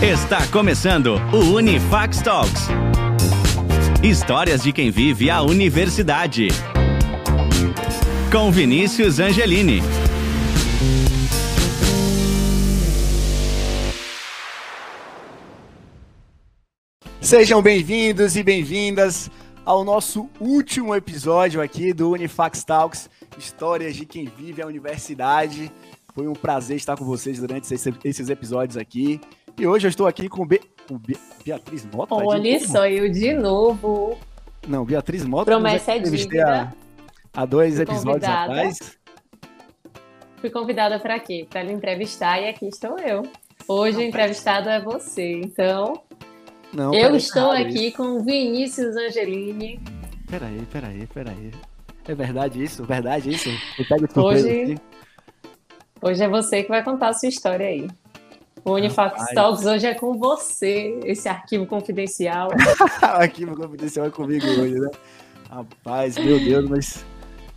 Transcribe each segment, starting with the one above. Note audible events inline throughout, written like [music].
Está começando o Unifax Talks. Histórias de quem vive a universidade. Com Vinícius Angelini. Sejam bem-vindos e bem-vindas ao nosso último episódio aqui do Unifax Talks, histórias de quem vive a universidade. Foi um prazer estar com vocês durante esses episódios aqui. E hoje eu estou aqui com, Be... Be... Beatriz Mota. Olha só, eu de novo. Não, Beatriz Mota. Promessa é dívida. Há, há dois Fui episódios convidada. atrás. Fui convidada para quê? Para lhe entrevistar e aqui estou eu. Hoje o entrevistado é você, então não, eu estou aqui isso. com Vinícius Angelini. Peraí, peraí, peraí. É verdade isso? Verdade isso? Hoje, hoje é você que vai contar a sua história aí. O Unifax Talks hoje é com você, esse arquivo confidencial. [laughs] arquivo confidencial é comigo hoje, né? Rapaz, meu Deus, mas.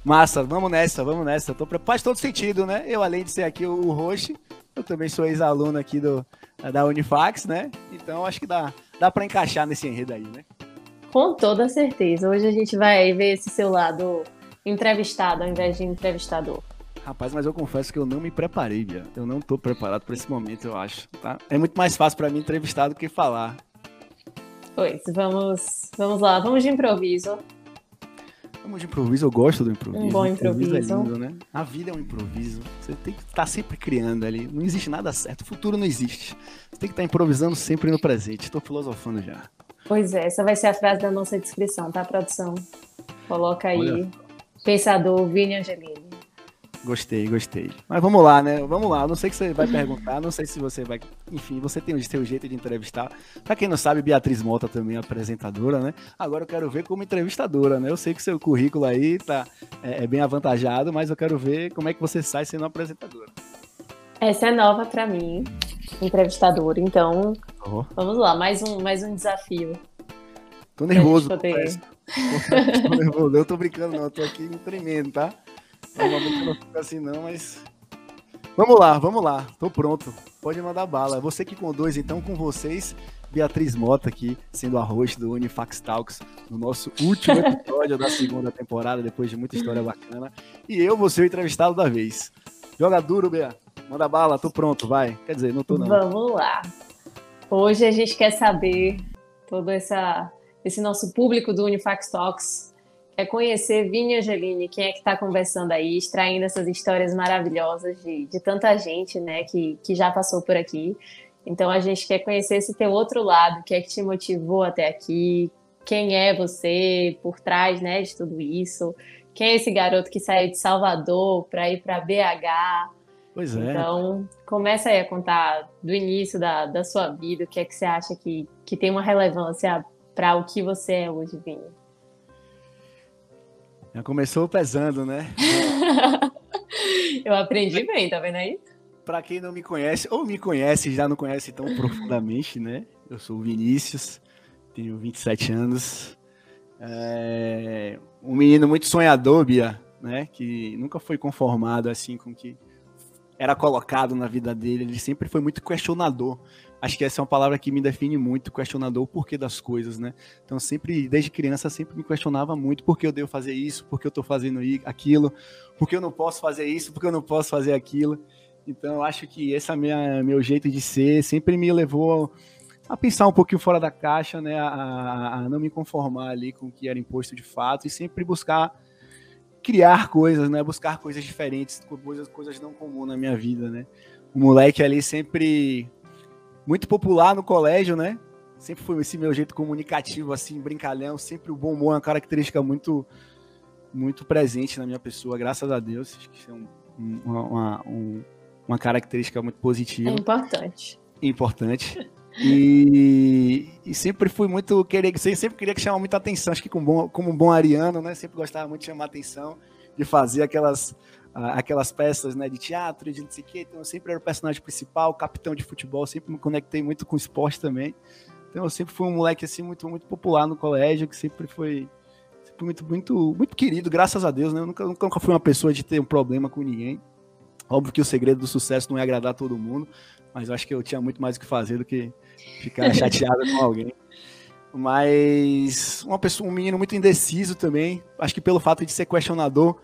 Massa, vamos nessa, vamos nessa. Tô... Faz todo sentido, né? Eu, além de ser aqui o host, eu também sou ex-aluno aqui do, da Unifax, né? Então acho que dá, dá para encaixar nesse enredo aí, né? Com toda certeza. Hoje a gente vai ver esse seu lado entrevistado ao invés de entrevistador. Rapaz, mas eu confesso que eu não me preparei, Bia. Eu não tô preparado para esse momento, eu acho. Tá? É muito mais fácil para mim entrevistar do que falar. Pois, vamos, vamos lá, vamos de improviso. Vamos de improviso, eu gosto do improviso. Um bom improviso. improviso é lindo, né? A vida é um improviso. Você tem que estar tá sempre criando ali. Não existe nada certo. O futuro não existe. Você tem que estar tá improvisando sempre no presente. Estou filosofando já. Pois é, essa vai ser a frase da nossa descrição, tá, produção? Coloca aí. Olha. Pensador Vini Angelini. Gostei, gostei. Mas vamos lá, né? Vamos lá. Eu não sei o que você vai perguntar, não sei se você vai. Enfim, você tem o seu jeito de entrevistar. Pra quem não sabe, Beatriz Mota também é apresentadora, né? Agora eu quero ver como entrevistadora, né? Eu sei que seu currículo aí tá, é, é bem avantajado, mas eu quero ver como é que você sai sendo apresentadora. Essa é nova para mim, entrevistadora. Então, oh. vamos lá, mais um, mais um desafio. Tô nervoso. Poder... [laughs] Tô nervoso. Eu tô brincando, não. Eu tô aqui tremendo, tá? Normalmente não fico assim, não, mas. Vamos lá, vamos lá. Tô pronto. Pode mandar bala. Você que conduz, então, com vocês, Beatriz Mota aqui, sendo a host do Unifax Talks, no nosso último [laughs] episódio da segunda temporada, depois de muita história bacana. E eu vou ser o entrevistado da vez. Joga duro, Bea. Manda bala, tô pronto, vai. Quer dizer, não tô não. Vamos lá. Hoje a gente quer saber todo essa, esse nosso público do Unifax Talks é conhecer Vini Angelini, quem é que está conversando aí, extraindo essas histórias maravilhosas de, de tanta gente, né, que, que já passou por aqui. Então a gente quer conhecer esse teu outro lado, o que é que te motivou até aqui, quem é você por trás, né, de tudo isso, quem é esse garoto que saiu de Salvador para ir para BH. Pois é. Então, começa aí a contar do início da, da sua vida, o que é que você acha que, que tem uma relevância para o que você é hoje, Vini. Já começou pesando, né? [laughs] Eu aprendi bem, tá vendo aí? Para quem não me conhece, ou me conhece já não conhece tão profundamente, né? Eu sou o Vinícius, tenho 27 anos. É um menino muito sonhador, Bia, né? Que nunca foi conformado assim com que era colocado na vida dele. Ele sempre foi muito questionador acho que essa é uma palavra que me define muito, questionador, o porquê das coisas, né? Então, sempre, desde criança, sempre me questionava muito por que eu devo fazer isso, por que eu estou fazendo aquilo, por que eu não posso fazer isso, por que eu não posso fazer aquilo. Então, acho que esse é meu jeito de ser sempre me levou a pensar um pouquinho fora da caixa, né? A, a não me conformar ali com o que era imposto de fato e sempre buscar criar coisas, né? Buscar coisas diferentes, coisas, coisas não comuns na minha vida, né? O moleque ali sempre muito popular no colégio, né? Sempre foi esse meu jeito comunicativo, assim, brincalhão, sempre o bom humor é uma característica muito muito presente na minha pessoa, graças a Deus. Acho que isso é um, uma, uma, um, uma característica muito positiva. É importante. Importante. E, e, sempre fui muito querer, sempre queria que chamar muita atenção. Acho que como, bom, como um bom ariano, né? Sempre gostava muito de chamar atenção, de fazer aquelas aquelas peças né, de teatro, de não sei o quê. Então eu sempre era o personagem principal, capitão de futebol, sempre me conectei muito com esporte também. Então eu sempre fui um moleque assim muito muito popular no colégio, que sempre foi sempre muito muito muito querido, graças a Deus, né? Eu nunca, nunca fui uma pessoa de ter um problema com ninguém. Óbvio que o segredo do sucesso não é agradar todo mundo, mas eu acho que eu tinha muito mais o que fazer do que ficar [laughs] chateado com alguém. Mas uma pessoa, um menino muito indeciso também. Acho que pelo fato de ser questionador,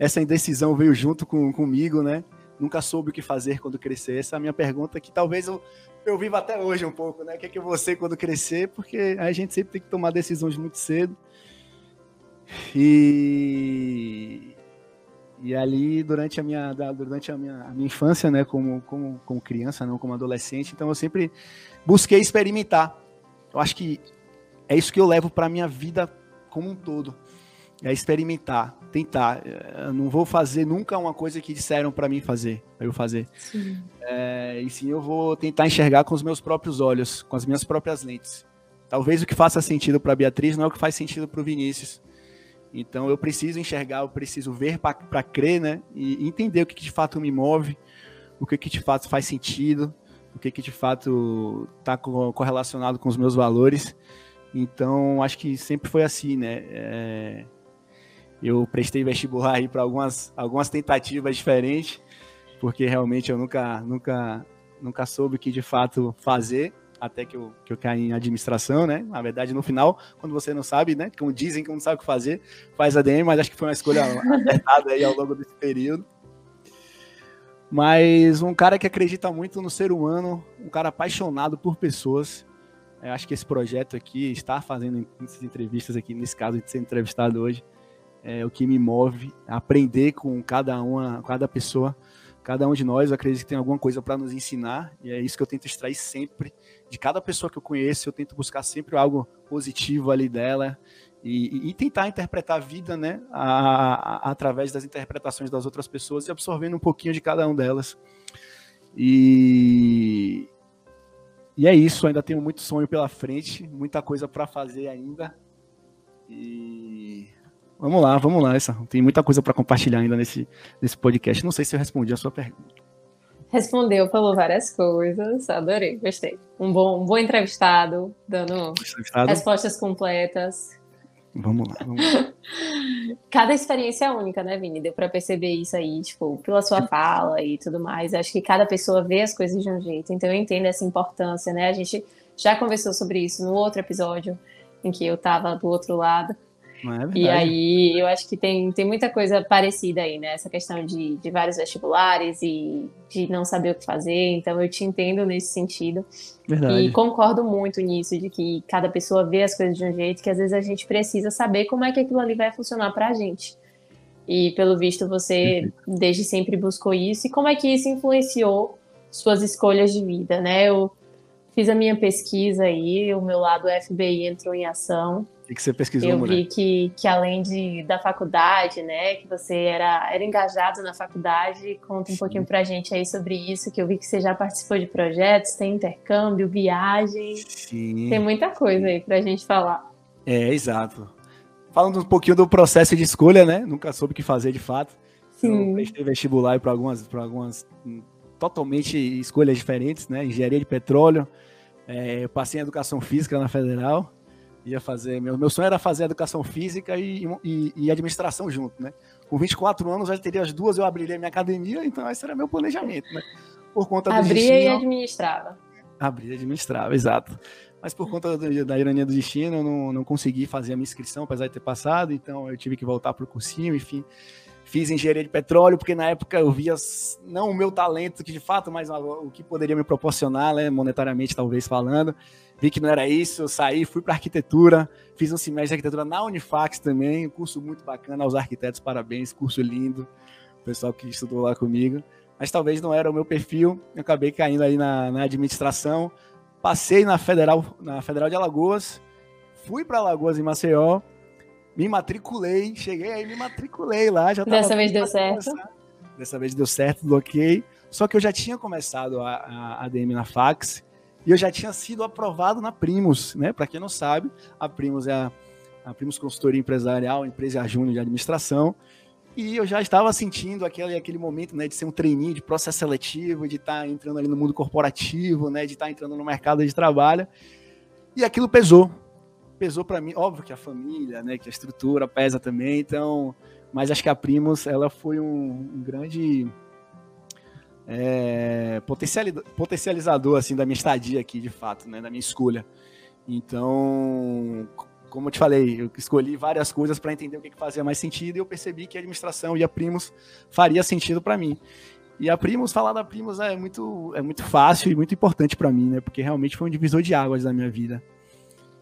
essa indecisão veio junto com, comigo, né? Nunca soube o que fazer quando crescer. Essa é a minha pergunta que talvez eu, eu viva até hoje um pouco, né? O que é que eu vou ser quando crescer? Porque a gente sempre tem que tomar decisões muito cedo. E, e ali, durante a minha, durante a minha, a minha infância, né, como, como, como criança, não como adolescente, então eu sempre busquei experimentar. Eu acho que é isso que eu levo para minha vida como um todo. É experimentar, tentar. Eu não vou fazer nunca uma coisa que disseram para mim fazer, para eu fazer. Sim. É, e sim, eu vou tentar enxergar com os meus próprios olhos, com as minhas próprias lentes. Talvez o que faça sentido para Beatriz não é o que faz sentido para o Vinícius. Então eu preciso enxergar, eu preciso ver para crer, né? E entender o que, que de fato me move, o que, que de fato faz sentido, o que, que de fato está correlacionado com os meus valores. Então, acho que sempre foi assim, né? É... Eu prestei vestibular aí para algumas, algumas tentativas diferentes, porque realmente eu nunca, nunca, nunca soube o que de fato fazer, até que eu, que eu caí em administração, né? Na verdade, no final, quando você não sabe, né? Como dizem que não sabe o que fazer, faz ADM, mas acho que foi uma escolha acertada aí ao longo desse período. Mas um cara que acredita muito no ser humano, um cara apaixonado por pessoas, eu acho que esse projeto aqui, estar fazendo essas entrevistas aqui, nesse caso de ser entrevistado hoje, é o que me move, aprender com cada uma, cada pessoa, cada um de nós, eu acredito que tem alguma coisa para nos ensinar, e é isso que eu tento extrair sempre de cada pessoa que eu conheço, eu tento buscar sempre algo positivo ali dela e, e tentar interpretar a vida, né, a, a, através das interpretações das outras pessoas e absorvendo um pouquinho de cada uma delas. E, e é isso, ainda tenho muito sonho pela frente, muita coisa para fazer ainda. E vamos lá, vamos lá, essa. Tem muita coisa para compartilhar ainda nesse, nesse podcast. Não sei se eu respondi a sua pergunta. Respondeu, falou várias coisas, adorei, gostei. Um bom, um bom entrevistado, dando entrevistado. respostas completas. Vamos lá, vamos lá. [laughs] Cada experiência é única, né, Vini? Deu para perceber isso aí, tipo, pela sua fala e tudo mais. Acho que cada pessoa vê as coisas de um jeito, então eu entendo essa importância, né? A gente já conversou sobre isso no outro episódio, em que eu estava do outro lado. É e aí eu acho que tem, tem muita coisa parecida aí, né? Essa questão de, de vários vestibulares e de não saber o que fazer. Então eu te entendo nesse sentido. Verdade. E concordo muito nisso, de que cada pessoa vê as coisas de um jeito que às vezes a gente precisa saber como é que aquilo ali vai funcionar pra gente. E pelo visto você desde sempre buscou isso. E como é que isso influenciou suas escolhas de vida, né? Eu fiz a minha pesquisa aí, o meu lado FBI entrou em ação. O que você pesquisou, Eu vi que, que além de, da faculdade, né, que você era, era engajado na faculdade, conta um Sim. pouquinho pra gente aí sobre isso, que eu vi que você já participou de projetos, tem intercâmbio, viagem. Sim. Tem muita coisa aí pra gente falar. É, exato. Falando um pouquinho do processo de escolha, né? Nunca soube o que fazer de fato. Sim. Eu vestibular para algumas, para algumas hum, totalmente escolhas diferentes, né? Engenharia de petróleo, é, eu passei em educação física na federal ia fazer. Meu, meu sonho era fazer educação física e, e, e, administração junto, né? Com 24 anos, eu já teria as duas, eu abriria minha academia, então esse era meu planejamento, né? Por conta do Abria destino, e administrava. Abria e administrava, exato. Mas por conta do, da ironia do destino, eu não, não consegui fazer a minha inscrição, apesar de ter passado, então eu tive que voltar para o cursinho, enfim. Fiz engenharia de petróleo, porque na época eu via não o meu talento, que de fato, mas o que poderia me proporcionar, né, monetariamente, talvez falando vi que não era isso, eu saí, fui para arquitetura, fiz um semestre de arquitetura na Unifax também, um curso muito bacana aos arquitetos, parabéns, curso lindo, o pessoal que estudou lá comigo, mas talvez não era o meu perfil, eu acabei caindo aí na, na administração, passei na Federal, na Federal de Alagoas, fui para Alagoas em Maceió, me matriculei, cheguei aí, me matriculei lá, já Dessa vez deu certo? Dessa vez deu certo, bloqueei, só que eu já tinha começado a, a ADM na fax, e eu já tinha sido aprovado na Primos, né? Para quem não sabe, a Primos é a, a Primos Consultoria Empresarial, empresa júnior de administração. E eu já estava sentindo aquele, aquele momento né, de ser um treininho de processo seletivo, de estar tá entrando ali no mundo corporativo, né, de estar tá entrando no mercado de trabalho. E aquilo pesou. Pesou para mim. Óbvio que a família, né, que a estrutura pesa também. Então, mas acho que a Primos ela foi um, um grande é, potencializador assim da minha estadia aqui, de fato, né, da minha escolha. Então, como eu te falei, eu escolhi várias coisas para entender o que, que fazia mais sentido e eu percebi que a administração e a Primos faria sentido para mim. E a Primos, falar da Primos é muito, é muito fácil e muito importante para mim, né? Porque realmente foi um divisor de águas da minha vida.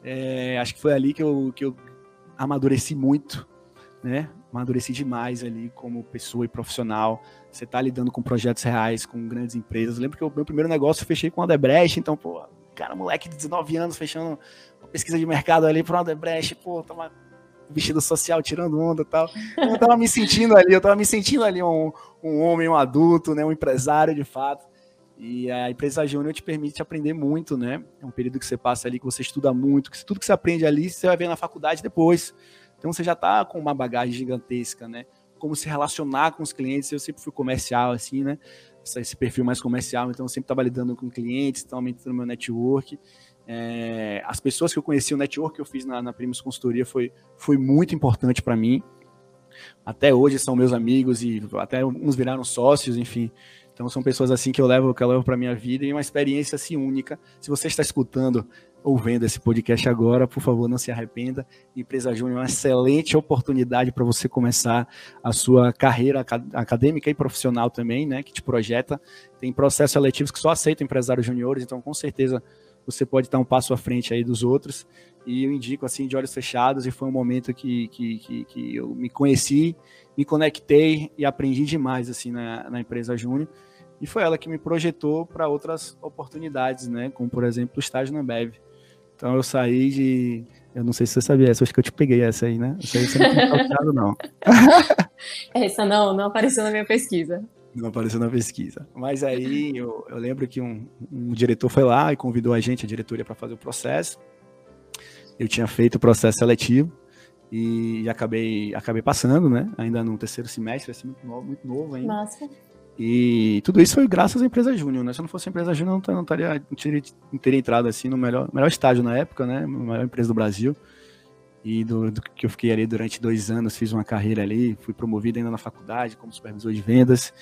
É, acho que foi ali que eu, que eu amadureci muito, né? Amadureci demais ali como pessoa e profissional. Você tá lidando com projetos reais, com grandes empresas. Lembro que o meu primeiro negócio eu fechei com a Debrecht, então, pô, cara, moleque de 19 anos fechando uma pesquisa de mercado ali para o Debrecht, pô, tava vestido social, tirando onda e tal. Eu tava me sentindo ali, eu tava me sentindo ali um, um homem, um adulto, né, um empresário de fato. E a empresa júnior te permite aprender muito, né? É um período que você passa ali, que você estuda muito, que tudo que você aprende ali, você vai ver na faculdade depois. Então você já tá com uma bagagem gigantesca, né? Como se relacionar com os clientes. Eu sempre fui comercial, assim, né? Esse perfil mais comercial, então eu sempre estava lidando com clientes, estava aumentando meu network. É, as pessoas que eu conheci, o network que eu fiz na, na Primos Consultoria foi, foi muito importante para mim. Até hoje são meus amigos e até uns viraram sócios, enfim. Então são pessoas assim que eu levo, que eu levo para minha vida e uma experiência assim única. Se você está escutando ou vendo esse podcast agora, por favor, não se arrependa. Empresa Júnior é uma excelente oportunidade para você começar a sua carreira acadêmica e profissional também, né, que te projeta. Tem processos seletivos que só aceitam empresários juniores, então com certeza você pode estar um passo à frente aí dos outros. E eu indico assim de olhos fechados e foi um momento que, que, que, que eu me conheci, me conectei e aprendi demais assim na, na empresa Júnior. E foi ela que me projetou para outras oportunidades, né? Como por exemplo o estágio na Bev. Então eu saí de. Eu não sei se você sabia essa, acho que eu te peguei essa aí, né? Essa aí você não não. [laughs] essa não, não apareceu na minha pesquisa. Não apareceu na pesquisa. Mas aí eu, eu lembro que um, um, diretor foi lá e convidou a gente, a diretoria, para fazer o processo. Eu tinha feito o processo seletivo e acabei, acabei passando, né? Ainda no terceiro semestre, assim, muito novo, muito novo ainda. Nossa. E tudo isso foi graças à empresa Júnior, né? Se não fosse a empresa Júnior, não, não, taria, não, teria, não teria entrado assim no melhor, melhor estágio na época, né? Melhor empresa do Brasil. E do, do, que eu fiquei ali durante dois anos, fiz uma carreira ali, fui promovido ainda na faculdade como supervisor de vendas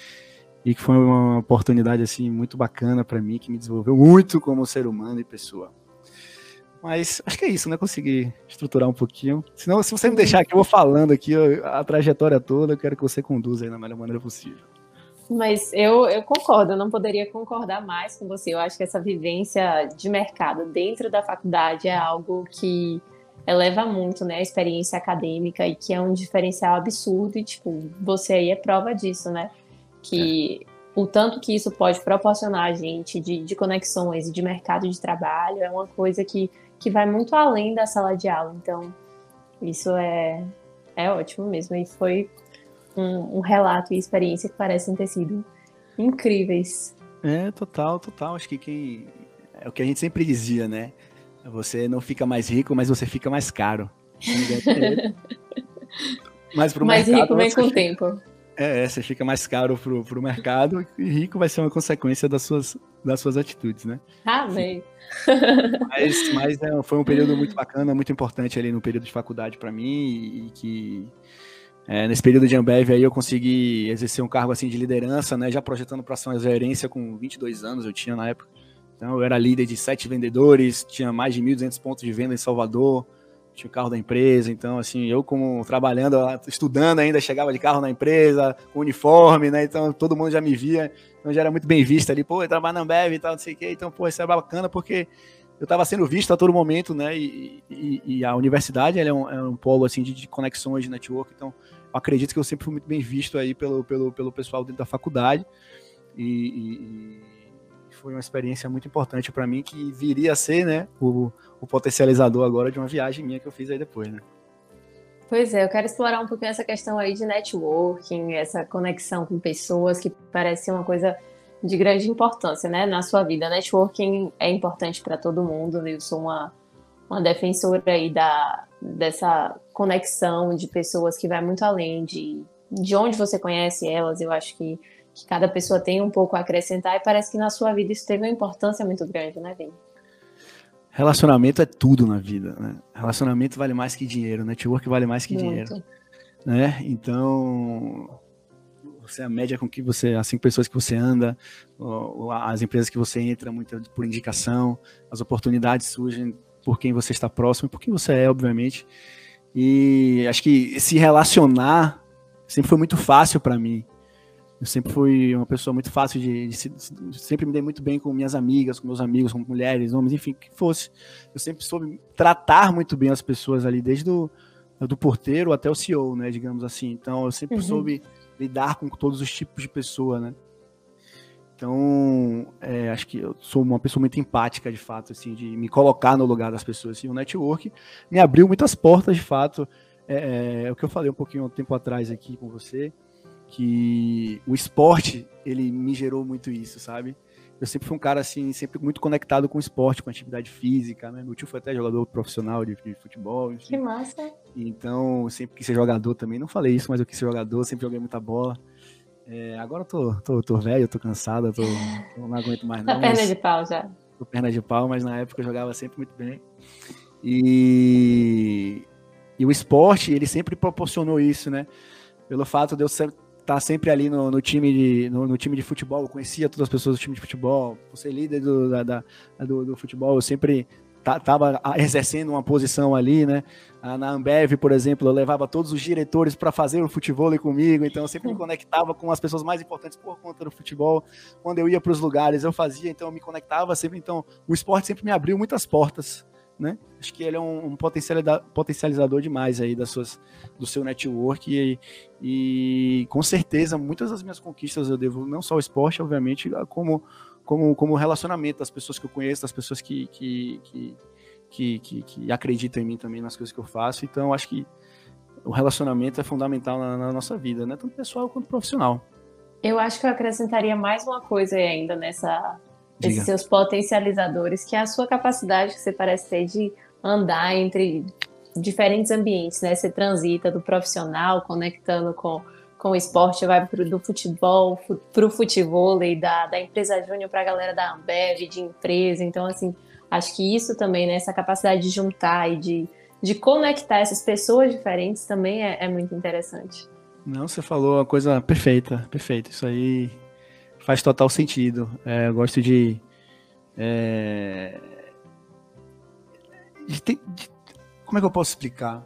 e que foi uma oportunidade assim muito bacana para mim, que me desenvolveu muito como ser humano e pessoa. Mas acho que é isso, né? Consegui estruturar um pouquinho. Senão, se você me deixar aqui, eu vou falando aqui a trajetória toda, eu quero que você conduza aí da melhor maneira possível. Mas eu, eu concordo, eu não poderia concordar mais com você. Eu acho que essa vivência de mercado dentro da faculdade é algo que eleva muito, né, a experiência acadêmica e que é um diferencial absurdo e, tipo, você aí é prova disso, né? Que é. o tanto que isso pode proporcionar a gente de, de conexões e de mercado de trabalho é uma coisa que, que vai muito além da sala de aula. Então, isso é, é ótimo mesmo. E foi um, um relato e experiência que parecem ter sido incríveis. É, total, total. Acho que quem. É o que a gente sempre dizia, né? Você não fica mais rico, mas você fica mais caro. [laughs] mas pro mais mercado, rico vem com o tempo. É, você fica mais caro pro, pro mercado e rico vai ser uma consequência das suas, das suas atitudes, né? Amém. [laughs] Mas, mas é, foi um período muito bacana, muito importante ali no período de faculdade para mim e, e que é, nesse período de Ambev aí eu consegui exercer um cargo assim de liderança, né? Já projetando para ação gerência com 22 anos eu tinha na época. Então, eu era líder de sete vendedores, tinha mais de 1.200 pontos de venda em Salvador, tinha o carro da empresa. Então, assim, eu como trabalhando, estudando ainda, chegava de carro na empresa, com uniforme, né? Então, todo mundo já me via. Então, já era muito bem visto ali. Pô, eu trabalho na Ambev e tal, não sei o quê. Então, pô, isso é bacana porque eu estava sendo visto a todo momento, né? E, e, e a universidade é um, é, um, polo, assim, de, de conexões, de network. Então, acredito que eu sempre fui muito bem visto aí pelo, pelo, pelo pessoal dentro da faculdade. e, e foi uma experiência muito importante para mim, que viria a ser, né, o, o potencializador agora de uma viagem minha que eu fiz aí depois, né. Pois é, eu quero explorar um pouquinho essa questão aí de networking, essa conexão com pessoas que parece uma coisa de grande importância, né, na sua vida. Networking é importante para todo mundo, eu sou uma, uma defensora aí da, dessa conexão de pessoas que vai muito além de, de onde você conhece elas. Eu acho que que cada pessoa tem um pouco a acrescentar e parece que na sua vida isso teve uma importância muito grande, né, Vini? Relacionamento é tudo na vida, né? Relacionamento vale mais que dinheiro, network vale mais que muito. dinheiro, né? Então, você a média com que você, as cinco pessoas que você anda, as empresas que você entra, muito por indicação, as oportunidades surgem por quem você está próximo, por quem você é, obviamente. E acho que se relacionar sempre foi muito fácil para mim. Eu sempre fui uma pessoa muito fácil de, de, de, sempre me dei muito bem com minhas amigas, com meus amigos, com mulheres, homens, enfim, que fosse. Eu sempre soube tratar muito bem as pessoas ali, desde do, do porteiro até o CEO, né, digamos assim. Então, eu sempre uhum. soube lidar com todos os tipos de pessoa, né. Então, é, acho que eu sou uma pessoa muito empática, de fato, assim, de me colocar no lugar das pessoas. E o network me abriu muitas portas, de fato. É, é, é o que eu falei um pouquinho um tempo atrás aqui com você que o esporte, ele me gerou muito isso, sabe? Eu sempre fui um cara, assim, sempre muito conectado com o esporte, com a atividade física, né? Meu tio foi até jogador profissional de, de futebol. Enfim. Que massa! Então, sempre quis ser jogador também. Não falei isso, mas eu quis ser jogador, sempre joguei muita bola. É, agora eu tô, tô, tô velho, tô cansado, tô, não aguento mais não. Tá perna de pau já. Tô perna de pau, mas na época eu jogava sempre muito bem. E, e o esporte, ele sempre proporcionou isso, né? Pelo fato de eu sempre tá sempre ali no, no time de, no, no, time de futebol, conhecia todas as pessoas do time de futebol, por ser líder do, da, da, do, do, futebol, eu sempre estava exercendo uma posição ali, né? Na Ambev, por exemplo, eu levava todos os diretores para fazer o futebol comigo, então eu sempre me conectava com as pessoas mais importantes por conta do futebol. Quando eu ia para os lugares, eu fazia, então eu me conectava sempre. Então o esporte sempre me abriu muitas portas né? Acho que ele é um, um potencializador demais aí das suas, do seu network e, e com certeza muitas das minhas conquistas eu devo não só ao esporte, obviamente, como como como relacionamento das pessoas que eu conheço, das pessoas que que, que, que, que, que acreditam em mim também nas coisas que eu faço. Então, acho que o relacionamento é fundamental na, na nossa vida, né? Tanto pessoal quanto profissional. Eu acho que eu acrescentaria mais uma coisa ainda nessa Diga. esses seus potencializadores, que é a sua capacidade que você parece ter de andar entre diferentes ambientes, né? Você transita do profissional, conectando com, com o esporte, vai pro, do futebol para o futebol, da, da empresa júnior para a galera da Ambev, de empresa. Então, assim, acho que isso também, né? Essa capacidade de juntar e de, de conectar essas pessoas diferentes também é, é muito interessante. Não, você falou a coisa perfeita, perfeita. Isso aí faz total sentido. É, eu gosto de, é, de, de, Como é que eu posso explicar?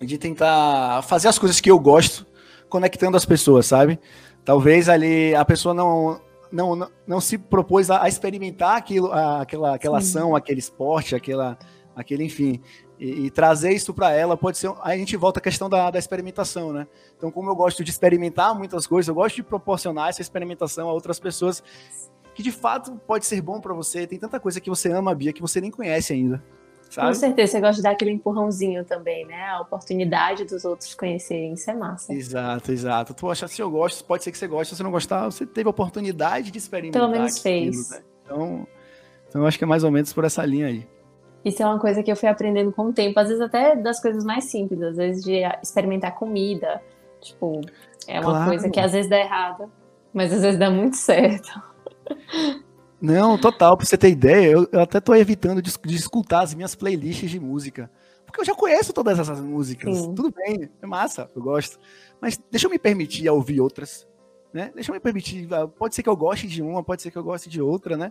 De tentar fazer as coisas que eu gosto, conectando as pessoas, sabe? Talvez ali a pessoa não, não, não, não se propôs a, a experimentar aquilo, a, aquela, aquela ação, aquele esporte, aquela, aquele, enfim. E, e trazer isso para ela pode ser. Aí a gente volta à questão da, da experimentação, né? Então, como eu gosto de experimentar muitas coisas, eu gosto de proporcionar essa experimentação a outras pessoas que de fato pode ser bom para você. Tem tanta coisa que você ama, Bia, que você nem conhece ainda. Sabe? Com certeza, você gosta de dar aquele empurrãozinho também, né? A oportunidade dos outros conhecerem, isso é massa. Exato, exato. Tu acha, se eu gosto, pode ser que você goste, se você não gostar, você teve a oportunidade de experimentar. Pelo menos aquilo, fez. Né? Então, então, eu acho que é mais ou menos por essa linha aí. Isso é uma coisa que eu fui aprendendo com o tempo, às vezes até das coisas mais simples, às vezes de experimentar comida. Tipo, é uma claro. coisa que às vezes dá errado, mas às vezes dá muito certo. Não, total, pra você ter ideia, eu, eu até tô evitando de, de, escutar as minhas playlists de música. Porque eu já conheço todas essas músicas. Sim. Tudo bem, é massa, eu gosto. Mas deixa eu me permitir ouvir outras. Né? Deixa eu me permitir. Pode ser que eu goste de uma, pode ser que eu goste de outra, né?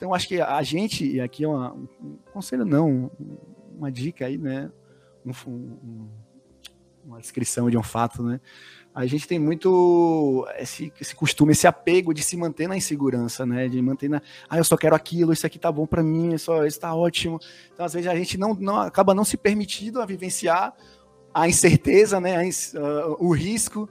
Então, acho que a gente, e aqui é uma, um conselho, não, uma dica aí, né? Um, um, uma descrição de um fato, né? A gente tem muito esse, esse costume, esse apego de se manter na insegurança, né? De manter na, ah, eu só quero aquilo, isso aqui tá bom para mim, isso, isso tá ótimo. Então, às vezes, a gente não, não acaba não se permitindo a vivenciar a incerteza, né? O risco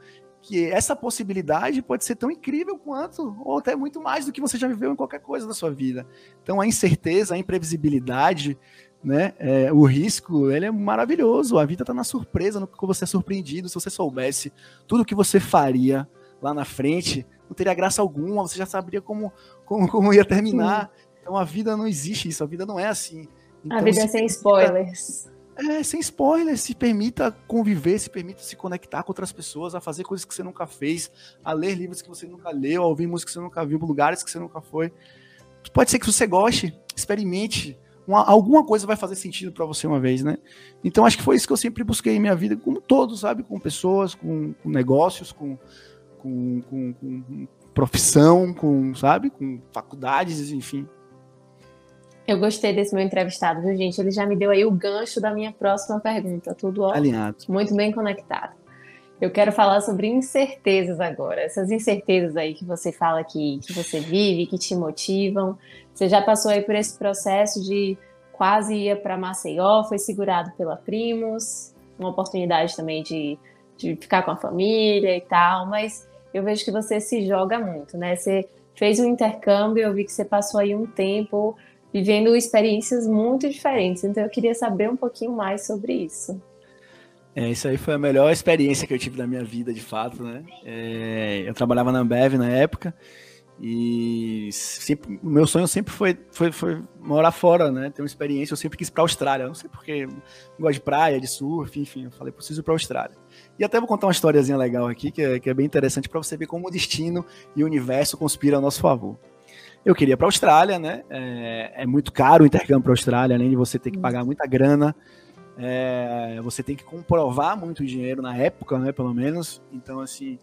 que essa possibilidade pode ser tão incrível quanto, ou até muito mais do que você já viveu em qualquer coisa da sua vida. Então a incerteza, a imprevisibilidade, né, é, o risco, ele é maravilhoso. A vida está na surpresa, no que você é surpreendido. Se você soubesse tudo o que você faria lá na frente, não teria graça alguma, você já saberia como, como, como ia terminar. Então a vida não existe isso, a vida não é assim. Então, a vida é sem spoilers. É, sem spoiler, se permita conviver, se permita se conectar com outras pessoas, a fazer coisas que você nunca fez, a ler livros que você nunca leu, a ouvir músicas que você nunca viu, lugares que você nunca foi. Pode ser que você goste, experimente. Uma, alguma coisa vai fazer sentido para você uma vez, né? Então acho que foi isso que eu sempre busquei em minha vida, como todos, sabe? Com pessoas, com, com negócios, com, com, com, com profissão, com, sabe, com faculdades, enfim. Eu gostei desse meu entrevistado, viu, gente? Ele já me deu aí o gancho da minha próxima pergunta. Tudo ó, alinhado. Muito bem conectado. Eu quero falar sobre incertezas agora. Essas incertezas aí que você fala que, que você vive, que te motivam. Você já passou aí por esse processo de quase ir para Maceió, foi segurado pela Primos, uma oportunidade também de, de ficar com a família e tal, mas eu vejo que você se joga muito, né? Você fez um intercâmbio, eu vi que você passou aí um tempo vivendo experiências muito diferentes, então eu queria saber um pouquinho mais sobre isso. É, isso aí foi a melhor experiência que eu tive na minha vida, de fato, né? É, eu trabalhava na Ambev na época e sempre, meu sonho sempre foi, foi, foi morar fora, né? Ter uma experiência. Eu sempre quis ir para a Austrália. Não sei porque, gosto de praia, de surf, enfim. Eu falei, preciso ir para a Austrália. E até vou contar uma historiazinha legal aqui, que é, que é bem interessante para você ver como o destino e o universo conspiram a nosso favor. Eu queria para a Austrália, né? É, é, muito caro o intercâmbio para a Austrália, além de você ter que hum. pagar muita grana é, você tem que comprovar muito dinheiro na época, né, pelo menos. Então, assim,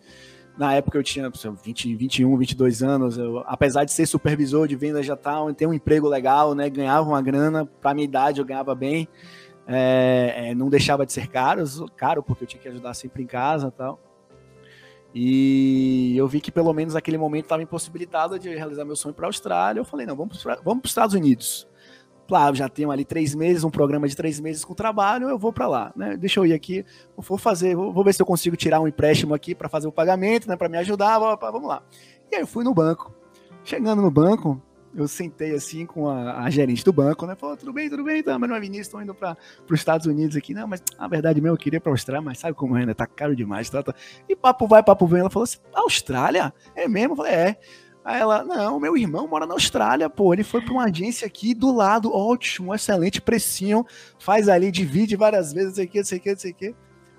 na época eu tinha 20, 21, 22 anos, eu, apesar de ser supervisor de vendas já tal, ter um emprego legal, né, ganhava uma grana, para minha idade eu ganhava bem, é, é, não deixava de ser caro, caro porque eu tinha que ajudar sempre em casa tal. E eu vi que pelo menos naquele momento estava impossibilitado de realizar meu sonho para a Austrália. Eu falei, não, vamos para os Estados Unidos claro, já tenho ali três meses, um programa de três meses com trabalho, eu vou para lá, né? Deixa eu ir aqui, vou fazer, vou ver se eu consigo tirar um empréstimo aqui para fazer o pagamento, né? Para me ajudar, vamos lá. E aí eu fui no banco. Chegando no banco, eu sentei assim com a, a, gerente do banco, né? Falou, tudo bem, tudo bem, tá, mas não é Vinícius, estou indo para os Estados Unidos aqui. Não, mas a verdade mesmo, eu queria para a Austrália, mas sabe como é, né? Tá caro demais, tá, tá. E papo vai, papo vem. Ela falou assim, Austrália? É mesmo? Eu falei, é. Aí ela, não, meu irmão mora na Austrália, pô, ele foi para uma agência aqui do lado, ótimo, excelente, precinho, faz ali, divide várias vezes, não sei o que, não sei o que, não sei o que.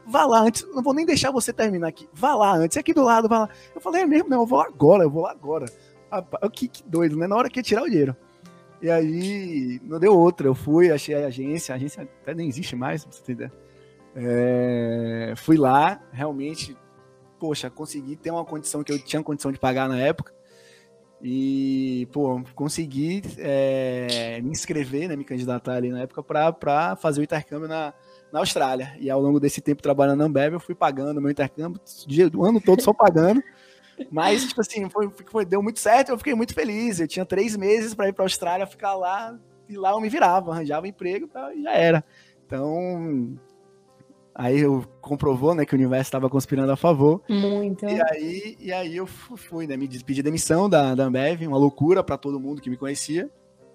Vá lá antes, não vou nem deixar você terminar aqui, vá lá antes, é aqui do lado, vá lá. Eu falei, é mesmo, não, eu vou lá agora, eu vou lá agora. Rapaz, que, que doido, né? Na hora que ia tirar o dinheiro. E aí, não deu outra, eu fui, achei a agência, a agência até nem existe mais, pra você entender. É, fui lá, realmente, poxa, consegui ter uma condição que eu tinha condição de pagar na época e, pô, consegui é, me inscrever, né, me candidatar ali na época para fazer o intercâmbio na, na Austrália. E ao longo desse tempo trabalhando na Ambev, eu fui pagando meu intercâmbio, o ano todo só pagando. Mas, tipo assim, foi, foi, deu muito certo, eu fiquei muito feliz. Eu tinha três meses para ir para a Austrália, ficar lá, e lá eu me virava, arranjava emprego e já era. Então, Aí eu comprovou, né, que o universo estava conspirando a favor. Muito. E aí, e aí eu fui, né, me pedi demissão da, da Ambev, uma loucura para todo mundo que me conhecia,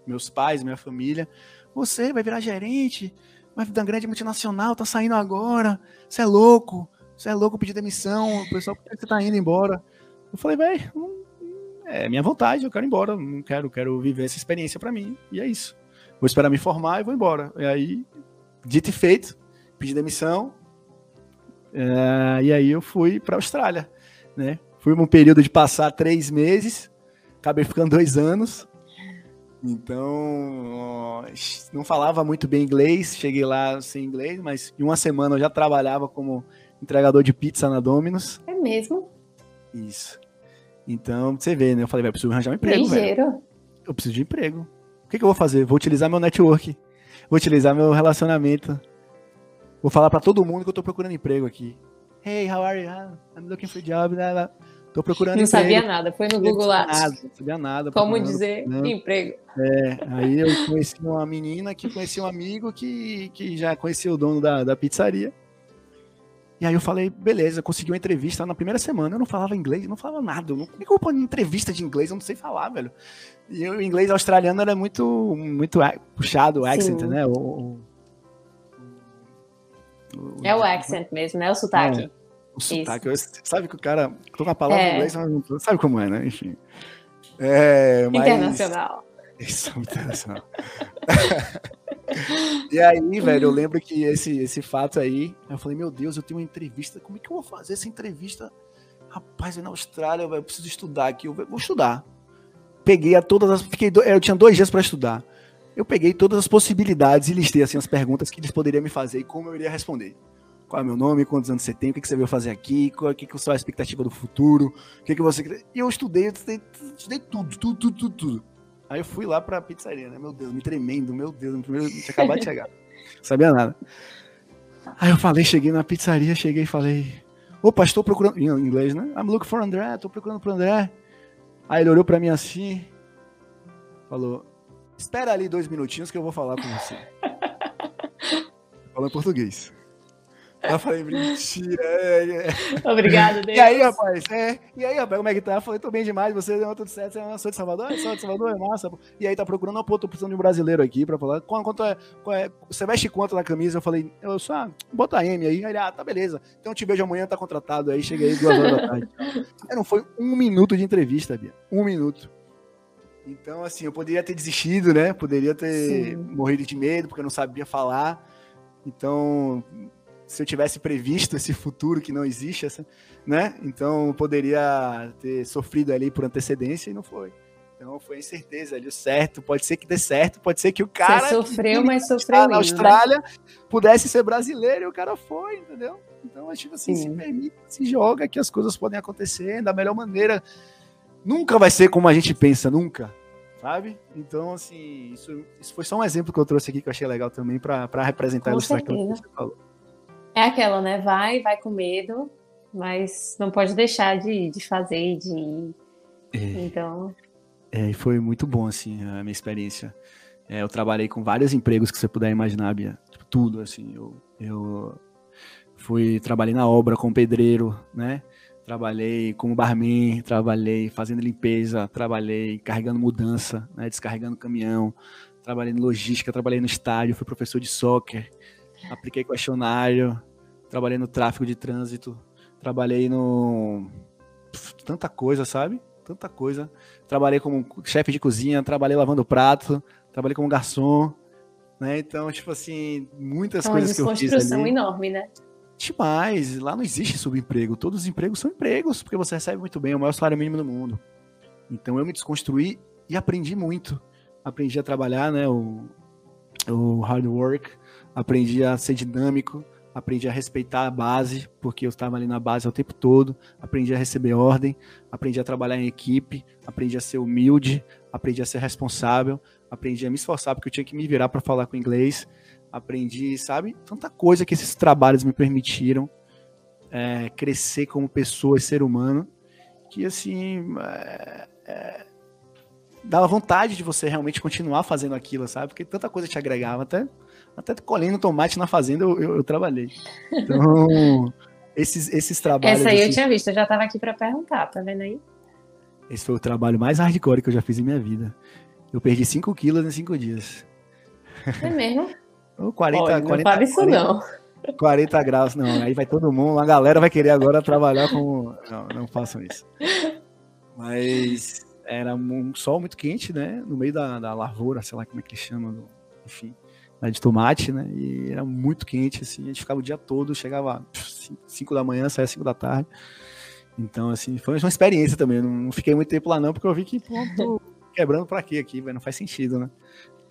meus pais, minha família. Você vai virar gerente, vai da grande multinacional, tá saindo agora. Você é louco. Você é louco pedir demissão, o pessoal por que você tá indo embora? Eu falei, vai, é minha vontade, eu quero ir embora, não quero, quero viver essa experiência para mim. E é isso. Vou esperar me formar e vou embora. E aí, dito e feito, pedi demissão. Uh, e aí eu fui para a Austrália, né? Fui um período de passar três meses, acabei ficando dois anos. Então, não falava muito bem inglês, cheguei lá sem inglês, mas em uma semana eu já trabalhava como entregador de pizza na Domino's. É mesmo? Isso. Então, você vê, né? Eu falei, vai, preciso arranjar um emprego. Ligeiro. Velho. Eu preciso de emprego. O que, que eu vou fazer? Vou utilizar meu network. Vou utilizar meu relacionamento. Vou falar para todo mundo que eu tô procurando emprego aqui. Hey, how are you? Ah, I'm looking for a job. Tô procurando não emprego. Não sabia nada, foi no Google lá. Nada, não sabia nada. Como dizer emprego. É, aí eu conheci uma menina que conhecia um amigo que, que já conhecia o dono da, da pizzaria. E aí eu falei, beleza, consegui uma entrevista na primeira semana. Eu não falava inglês, não falava nada. Eu não, como é que eu vou entrevista de inglês? Eu não sei falar, velho. E o inglês australiano era muito, muito puxado, o accent, Sim. né? O, é o accent mesmo, né? O sotaque. É, o sotaque. sabe que o cara com a palavra é. inglês, sabe como é, né? Enfim. É, mas... Internacional. Isso, internacional. e aí, velho, eu lembro que esse, esse fato aí, eu falei, meu Deus, eu tenho uma entrevista, como é que eu vou fazer essa entrevista? Rapaz, na Austrália, eu preciso estudar aqui, eu vou estudar. Peguei a todas as. Fiquei eu tinha dois dias para estudar eu peguei todas as possibilidades e listei assim as perguntas que eles poderiam me fazer e como eu iria responder. qual é meu nome, quantos anos você tem, o que, você veio fazer aqui, qual é que é a expectativa do futuro, o que, que você. E eu estudei, eu estudei, estudei tudo, tudo, tudo, tudo, tudo. Aí eu fui lá pra pizzaria, né? Meu Deus, me tremendo, meu Deus, no primeiro tinha acabado de chegar. Não sabia nada. Aí eu falei, cheguei na pizzaria, cheguei e falei, opa, estou procurando, em inglês, né? I'm looking for André, estou procurando pro André. Aí ele olhou pra mim assim, falou, espera ali dois minutinhos que eu vou falar com você. [laughs] Falou em português. Eu falei, mentira. É, é. Obrigada, Deus. [laughs] E aí, rapaz, é, e aí, rapaz, como é que tá? Eu falei, tô bem demais, você deu tudo certo, você sou de Salvador? É, sou de Salvador, é massa. E aí, tá procurando, uma pô, tô precisando de um brasileiro aqui pra falar. Quanto, quanto é, qual é, você veste quanto na camisa? Eu falei, eu só, ah, bota M aí. Aí ele, ah, tá beleza. Então eu te vejo amanhã, tá contratado aí, cheguei aí duas horas da tarde. Aí [laughs] não foi um minuto de entrevista, Bia. Um minuto. Então, assim, eu poderia ter desistido, né? Poderia ter Sim. morrido de medo, porque eu não sabia falar. Então, se eu tivesse previsto esse futuro que não existe, essa, né? Então eu poderia ter sofrido ali por antecedência e não foi. Então foi incerteza ali, o certo, pode ser que dê certo, pode ser que o cara Você sofreu, mas sofreu na Austrália né? pudesse ser brasileiro e o cara foi, entendeu? Então, tipo assim, Sim. se permite, se joga que as coisas podem acontecer da melhor maneira. Nunca vai ser como a gente pensa, nunca sabe? Então, assim, isso, isso foi só um exemplo que eu trouxe aqui que eu achei legal também para representar isso que você falou. É aquela, né? Vai, vai com medo, mas não pode deixar de, de fazer, de É. Então. É, e foi muito bom, assim, a minha experiência. É, eu trabalhei com vários empregos que você puder imaginar, Bia. Tipo, tudo, assim. Eu, eu fui, trabalhei na obra como pedreiro, né? Trabalhei como barman, trabalhei fazendo limpeza, trabalhei carregando mudança, né? descarregando caminhão, trabalhei em logística, trabalhei no estádio, fui professor de soccer, apliquei questionário, trabalhei no tráfego de trânsito, trabalhei no. tanta coisa, sabe? Tanta coisa. Trabalhei como chefe de cozinha, trabalhei lavando prato, trabalhei como garçom, né? Então, tipo assim, muitas uma coisas que eu fiz. Uma construção enorme, né? Demais. Lá não existe subemprego. Todos os empregos são empregos, porque você recebe muito bem, é o maior salário mínimo do mundo. Então eu me desconstruí e aprendi muito. Aprendi a trabalhar, né? O, o hard work, aprendi a ser dinâmico, aprendi a respeitar a base, porque eu estava ali na base o tempo todo, aprendi a receber ordem, aprendi a trabalhar em equipe, aprendi a ser humilde, aprendi a ser responsável, aprendi a me esforçar porque eu tinha que me virar para falar com inglês, aprendi, sabe, tanta coisa que esses trabalhos me permitiram é, crescer como pessoa e ser humano, que assim é, é, dava vontade de você realmente continuar fazendo aquilo, sabe? Porque tanta coisa te agregava, até até colhendo tomate na fazenda eu, eu, eu trabalhei. Então, [laughs] esses, esses trabalhos. Essa aí eu tinha visto, eu já estava aqui para perguntar, tá vendo aí? Esse foi o trabalho mais hardcore que eu já fiz em minha vida. Eu perdi 5 quilos em 5 dias. É mesmo? 40, Olha, 40, não isso 40, não. 40 graus, não. Aí vai todo mundo, a galera vai querer agora trabalhar com. Não, não façam isso. Mas era um sol muito quente, né? No meio da, da lavoura, sei lá como é que chama, enfim né, de tomate, né? E era muito quente, assim, a gente ficava o dia todo, chegava 5 da manhã, saía 5 da tarde. Então, assim, foi uma experiência também. Não, fiquei muito tempo lá, não, porque eu vi que, pô, tô quebrando pra quê aqui, não faz sentido, né?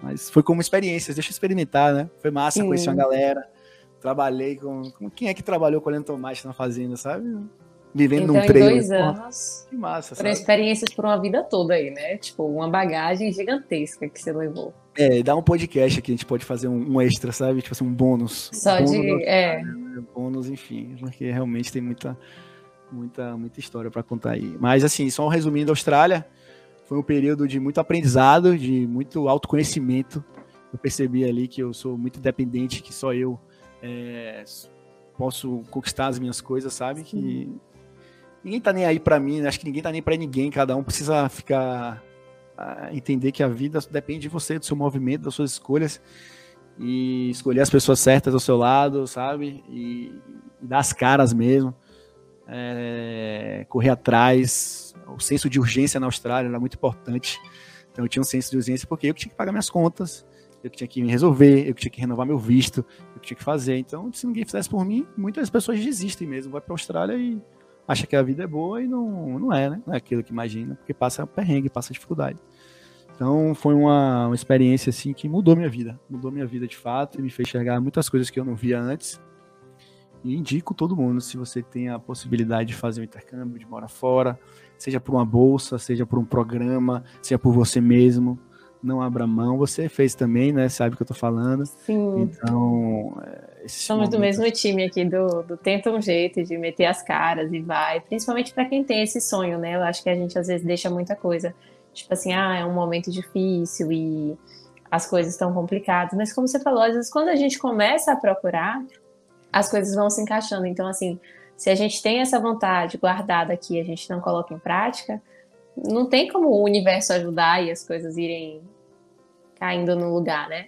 Mas foi como experiência, deixa eu experimentar, né? Foi massa, Sim. conheci uma galera, trabalhei com, com. Quem é que trabalhou colhendo tomate na fazenda, sabe? Vivendo então, um treino. Em dois anos. Que massa, Foram experiências por uma vida toda aí, né? Tipo, uma bagagem gigantesca que você levou. É, dá um podcast aqui, a gente pode fazer um, um extra, sabe? Tipo assim, um bônus. Só bônus de. É. Bônus, enfim, porque realmente tem muita, muita, muita história para contar aí. Mas, assim, só um resumindo: a Austrália foi um período de muito aprendizado, de muito autoconhecimento. Eu percebi ali que eu sou muito independente, que só eu é, posso conquistar as minhas coisas, sabe? Que ninguém tá nem aí para mim, né? acho que ninguém tá nem para ninguém, cada um precisa ficar entender que a vida depende de você, do seu movimento, das suas escolhas e escolher as pessoas certas ao seu lado, sabe? E, e dar as caras mesmo, é, correr atrás. O senso de urgência na Austrália era muito importante. Então eu tinha um senso de urgência porque eu tinha que pagar minhas contas, eu tinha que me resolver, eu tinha que renovar meu visto, eu tinha que fazer. Então, se ninguém fizesse por mim, muitas pessoas desistem mesmo, vai para a Austrália e acha que a vida é boa e não, não é, né? Não é aquilo que imagina, porque passa perrengue, passa dificuldade. Então foi uma, uma experiência assim que mudou minha vida, mudou minha vida de fato e me fez enxergar muitas coisas que eu não via antes. E indico todo mundo, se você tem a possibilidade de fazer um intercâmbio, de morar fora, seja por uma bolsa, seja por um programa, seja por você mesmo, não abra mão. Você fez também, né? Sabe o que eu tô falando. Sim. Então. É, Somos do mesmo time aqui, do, do tenta um jeito de meter as caras e vai. Principalmente para quem tem esse sonho, né? Eu acho que a gente às vezes deixa muita coisa. Tipo assim, ah, é um momento difícil e as coisas estão complicadas. Mas como você falou, às vezes quando a gente começa a procurar, as coisas vão se encaixando. Então, assim, se a gente tem essa vontade guardada aqui a gente não coloca em prática, não tem como o universo ajudar e as coisas irem caindo no lugar, né?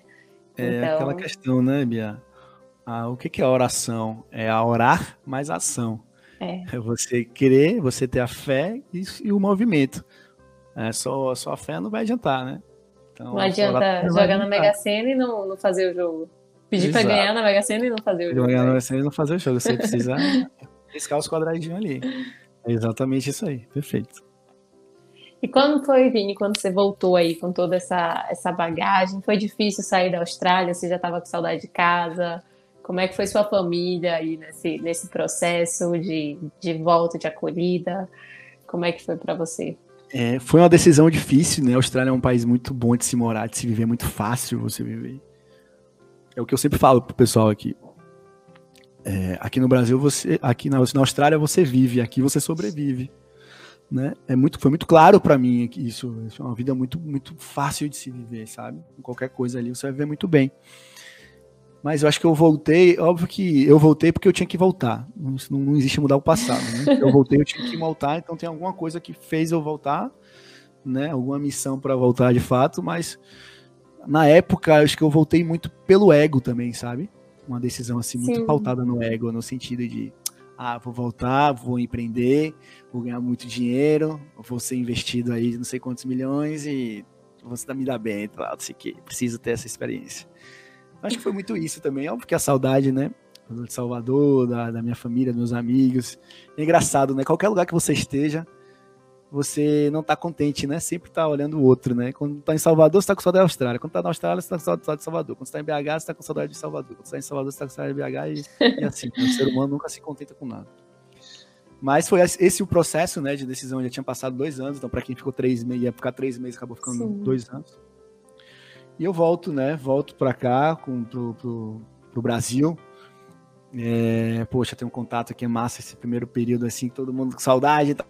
É então... aquela questão, né, Bia? Ah, o que, que é oração? É a orar mais ação. É. é você querer, você ter a fé e, e o movimento. É, só, só a fé não vai adiantar, né? Então, não adianta jogar na Mega Sena e não, não fazer o jogo. Pedir para ganhar na Mega Sena e não fazer o jogo. Ganhar na Mega Sena e não fazer o jogo. Você precisa [laughs] riscar os quadradinhos ali. É exatamente isso aí. Perfeito. E quando foi, Vini, quando você voltou aí com toda essa, essa bagagem? Foi difícil sair da Austrália? Você já estava com saudade de casa? Como é que foi sua família aí nesse, nesse processo de, de volta, de acolhida? Como é que foi para você? É, foi uma decisão difícil, né? A Austrália é um país muito bom de se morar, de se viver, muito fácil você viver. É o que eu sempre falo pro pessoal aqui. É, aqui no Brasil, você, aqui na, na, Austrália você vive, aqui você sobrevive, né? É muito, foi muito claro para mim que isso, isso, é uma vida muito, muito fácil de se viver, sabe? Qualquer coisa ali você vai viver muito bem. Mas eu acho que eu voltei, óbvio que eu voltei porque eu tinha que voltar. Não, não existe mudar o passado, né? Eu voltei, eu tinha que voltar, então tem alguma coisa que fez eu voltar, né? Alguma missão para voltar de fato, mas na época acho que eu voltei muito pelo ego também, sabe? Uma decisão assim muito Sim. pautada no ego, no sentido de ah, vou voltar, vou empreender, vou ganhar muito dinheiro, vou ser investido aí não sei quantos milhões e você me dá bem, tá, não sei que, preciso ter essa experiência. Acho que foi muito isso também. Óbvio que a saudade, né? De Salvador, da, da minha família, dos meus amigos. É engraçado, né? Qualquer lugar que você esteja, você não tá contente, né? Sempre tá olhando o outro, né? Quando tá em Salvador, você tá com saudade da Austrália. Quando tá na Austrália, você tá com saudade de Salvador. Quando você tá em BH, você tá com saudade de Salvador. Quando você tá em Salvador, você tá com saudade de BH e, e assim. o ser humano nunca se contenta com nada. Mas foi esse o processo, né, de decisão. Já tinha passado dois anos, então para quem ficou três meses, ia ficar três meses, acabou ficando Sim. dois anos. E eu volto, né? Volto para cá, com, pro, pro, pro Brasil. É, poxa, tem um contato aqui, é massa esse primeiro período, assim, todo mundo com saudade. Tá?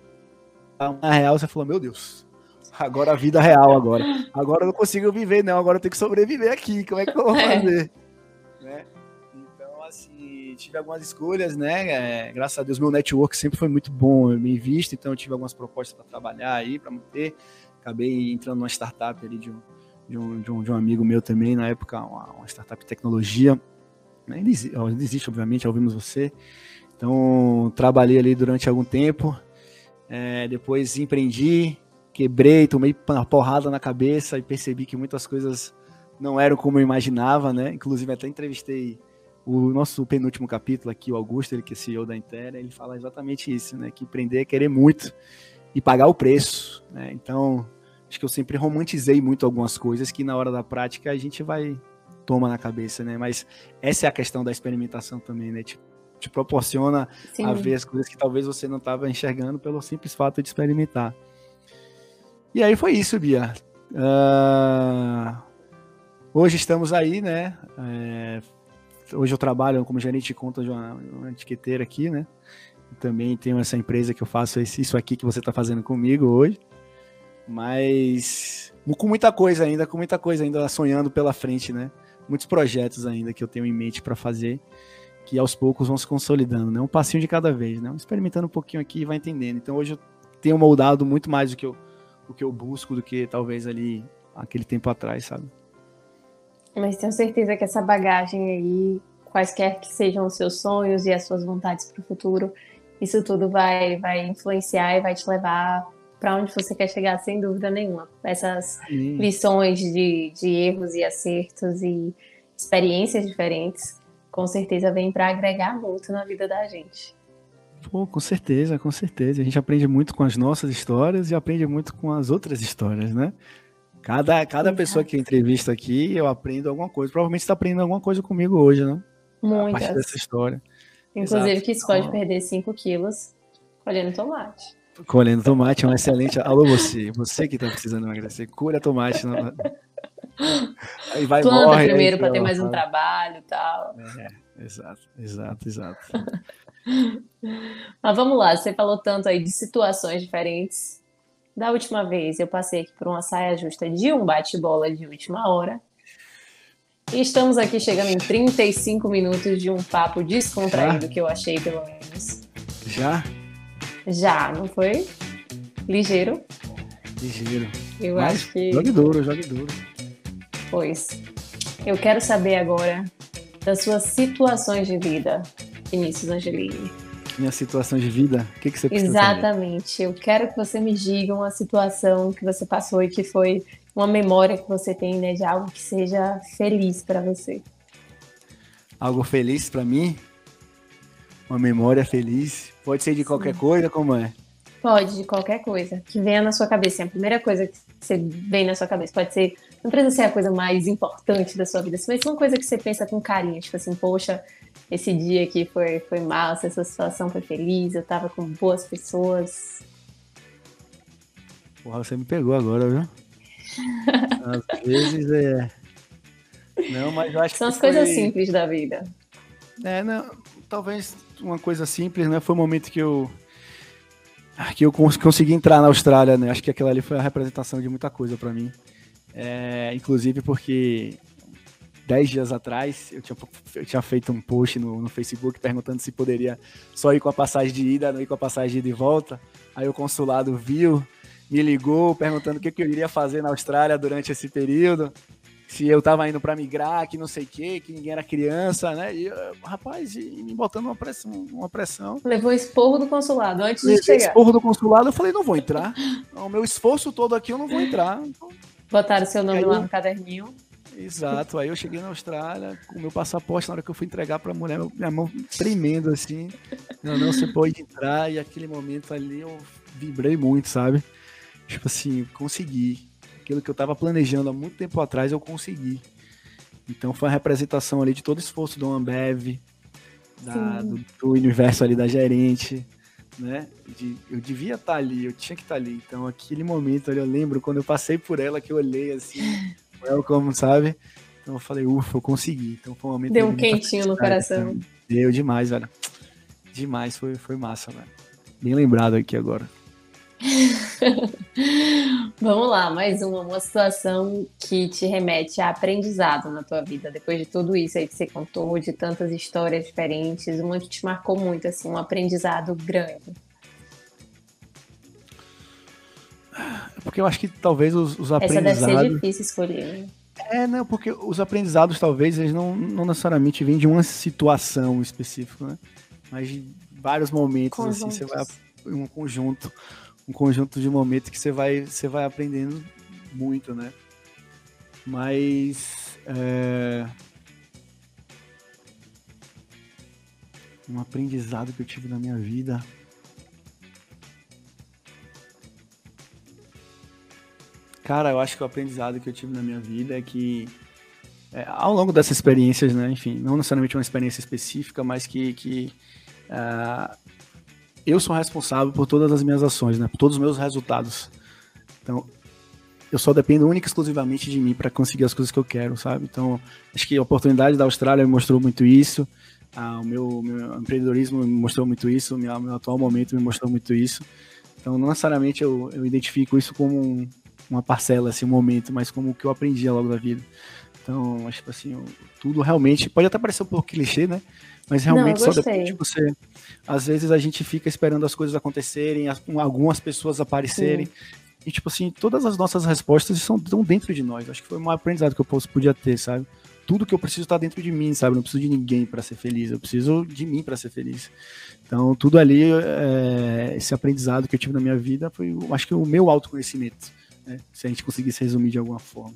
Na real, você falou, meu Deus, agora a vida real agora. Agora eu não consigo viver, não, agora eu tenho que sobreviver aqui, como é que eu vou [laughs] é. fazer? É. Né? Então, assim, tive algumas escolhas, né? É, graças a Deus, meu network sempre foi muito bom, bem visto, então eu tive algumas propostas para trabalhar aí, para manter. Acabei entrando numa startup ali de um, de um, de um, de um amigo meu também, na época, uma, uma startup de tecnologia. Ainda existe, ainda existe, obviamente, ouvimos você. Então, trabalhei ali durante algum tempo. É, depois empreendi, quebrei, tomei uma porrada na cabeça e percebi que muitas coisas não eram como eu imaginava, né? Inclusive, até entrevistei o nosso penúltimo capítulo aqui, o Augusto, ele que é CEO da Intera, ele fala exatamente isso, né? Que empreender é querer muito e pagar o preço, né? Então, acho que eu sempre romantizei muito algumas coisas que na hora da prática a gente vai toma na cabeça, né? Mas essa é a questão da experimentação também, né? Te, te proporciona Sim. a ver as coisas que talvez você não estava enxergando pelo simples fato de experimentar. E aí foi isso, Bia. Uh, hoje estamos aí, né? É, hoje eu trabalho como gerente de conta de uma, uma etiqueteira aqui, né? Também tenho essa empresa que eu faço isso aqui que você está fazendo comigo hoje. Mas com muita coisa ainda, com muita coisa ainda sonhando pela frente, né? Muitos projetos ainda que eu tenho em mente para fazer, que aos poucos vão se consolidando, né? Um passinho de cada vez, né? Experimentando um pouquinho aqui e vai entendendo. Então hoje eu tenho moldado muito mais do que eu, o que eu busco do que talvez ali aquele tempo atrás, sabe? Mas tenho certeza que essa bagagem aí, quaisquer que sejam os seus sonhos e as suas vontades para o futuro, isso tudo vai, vai influenciar e vai te levar para onde você quer chegar, sem dúvida nenhuma. Essas Sim. lições de, de erros e acertos e experiências diferentes, com certeza vem para agregar muito na vida da gente. Pô, com certeza, com certeza. A gente aprende muito com as nossas histórias e aprende muito com as outras histórias, né? Cada, cada pessoa que eu entrevisto aqui, eu aprendo alguma coisa. Provavelmente está aprendendo alguma coisa comigo hoje, né? Muitas. A partir dessa história. Inclusive Exato. que isso pode perder 5 quilos colhendo tomate. Colhendo tomate é um excelente. Alô, você, você que tá precisando emagrecer, colha tomate. Não... Aí vai Planta morre, primeiro para ter mais um trabalho e tal. É, exato, exato, exato. Mas vamos lá, você falou tanto aí de situações diferentes. Da última vez eu passei aqui por uma saia justa de um bate-bola de última hora. E estamos aqui chegando em 35 minutos de um papo descontraído, Ah. que eu achei, pelo menos. Já? Já, não foi? Ligeiro. Ligeiro. Eu Mas acho que. Jogue duro, jogue duro. Pois. Eu quero saber agora das suas situações de vida, Vinícius Angelini. Minha situação de vida, o que, que você precisa saber? Exatamente. Eu quero que você me diga uma situação que você passou e que foi uma memória que você tem, né, de algo que seja feliz para você. Algo feliz pra mim? Uma memória feliz? Pode ser de qualquer coisa, como é? Pode, de qualquer coisa que venha na sua cabeça. É a primeira coisa que você vem na sua cabeça. Pode ser, não precisa ser a coisa mais importante da sua vida, mas uma coisa que você pensa com carinho, tipo assim, poxa, esse dia aqui foi, foi massa, essa situação foi feliz, eu tava com boas pessoas. Porra, você me pegou agora, viu? [laughs] Às vezes é. Não, mas eu acho São que as coisas foi- simples da vida. É, não, talvez uma coisa simples, né? Foi o momento que eu que eu cons- consegui entrar na Austrália, né? Acho que aquela ali foi a representação de muita coisa pra mim. É, inclusive porque dez dias atrás eu tinha, eu tinha feito um post no, no Facebook perguntando se poderia só ir com a passagem de ida, não ir com a passagem de ida volta. Aí o consulado viu, me ligou perguntando o que, que eu iria fazer na Austrália durante esse período se eu tava indo para migrar, que não sei o que, que ninguém era criança, né? E, eu, rapaz, e me botando uma pressão, uma pressão. Levou esporro do consulado antes de chegar. esporro do consulado, eu falei, não vou entrar. O meu esforço todo aqui eu não vou entrar. Então, Botaram seu nome Aí- lá no caderninho. Exato. Aí eu cheguei na Austrália com o meu passaporte, na hora que eu fui entregar pra mulher, minha mão tremendo assim. Não, não, você pode entrar. E aquele momento ali eu vibrei muito, sabe? Tipo assim, consegui. Aquilo que eu tava planejando há muito tempo atrás, eu consegui. Então foi a representação ali de todo o esforço do Ambev, da- do, do universo ali da gerente, né? De- eu devia estar ali, eu tinha que estar ali. Então aquele momento ali, eu lembro quando eu passei por ela, que eu olhei assim, [laughs] welcome, sabe? Então eu falei, ufa, eu consegui. Então foi um momento Deu um quentinho no felicidade, coração. né? Deu demais, velho. Demais, foi, foi massa, velho. Bem lembrado aqui agora. [laughs] Vamos lá, mais uma, uma situação que te remete a aprendizado na tua vida, depois de tudo isso aí que você contou, de tantas histórias diferentes, uma que te marcou muito, assim, um aprendizado grande. Porque eu acho que talvez os, os Essa deve ser aprendizados. difícil escolher, né? É, não, porque os aprendizados talvez eles não, não necessariamente vêm de uma situação específica, né? Mas de vários momentos, assim, você vai um conjunto, um conjunto de momentos que você vai, você vai aprendendo muito, né? Mas é, um aprendizado que eu tive na minha vida. Cara, eu acho que o aprendizado que eu tive na minha vida é que é, ao longo dessas experiências, né, enfim, não necessariamente uma experiência específica, mas que, que ah, eu sou responsável por todas as minhas ações, né, por todos os meus resultados. Então, eu só dependo única e exclusivamente de mim para conseguir as coisas que eu quero, sabe? Então, acho que a oportunidade da Austrália me mostrou muito isso, ah, o meu, meu empreendedorismo me mostrou muito isso, o meu, meu atual momento me mostrou muito isso. Então, não necessariamente eu, eu identifico isso como um, uma parcela, assim, um momento, mas como o que eu aprendi ao longo da vida. Então, acho que assim, tudo realmente pode até parecer um pouco clichê, né? Mas realmente Não, só depende de você. Às vezes a gente fica esperando as coisas acontecerem, as- algumas pessoas aparecerem. E, tipo assim, todas as nossas respostas são, estão dentro de nós. Acho que foi um aprendizado que eu posso, podia ter, sabe? Tudo que eu preciso está dentro de mim, sabe? Não preciso de ninguém para ser feliz. Eu preciso de mim para ser feliz. Então, tudo ali, é, esse aprendizado que eu tive na minha vida foi, acho que o meu autoconhecimento. Né? Se a gente conseguisse resumir de alguma forma.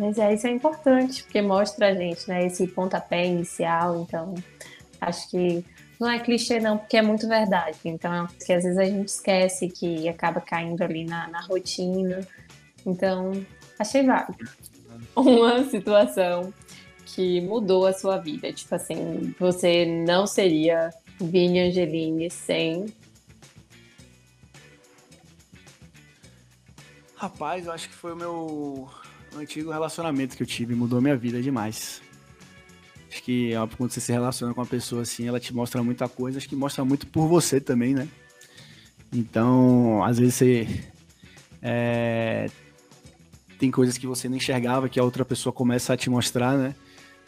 Mas é, isso é importante, porque mostra a gente, né, esse pontapé inicial, então acho que não é clichê não, porque é muito verdade, então que às vezes a gente esquece que acaba caindo ali na, na rotina, então achei válido. Uma situação que mudou a sua vida? Tipo assim, você não seria Vini Angelini sem. Rapaz, eu acho que foi o meu antigo relacionamento que eu tive, mudou minha vida demais. Acho que é quando você se relaciona com uma pessoa assim, ela te mostra muita coisa, acho que mostra muito por você também, né? Então, às vezes você é, tem coisas que você não enxergava que a outra pessoa começa a te mostrar, né?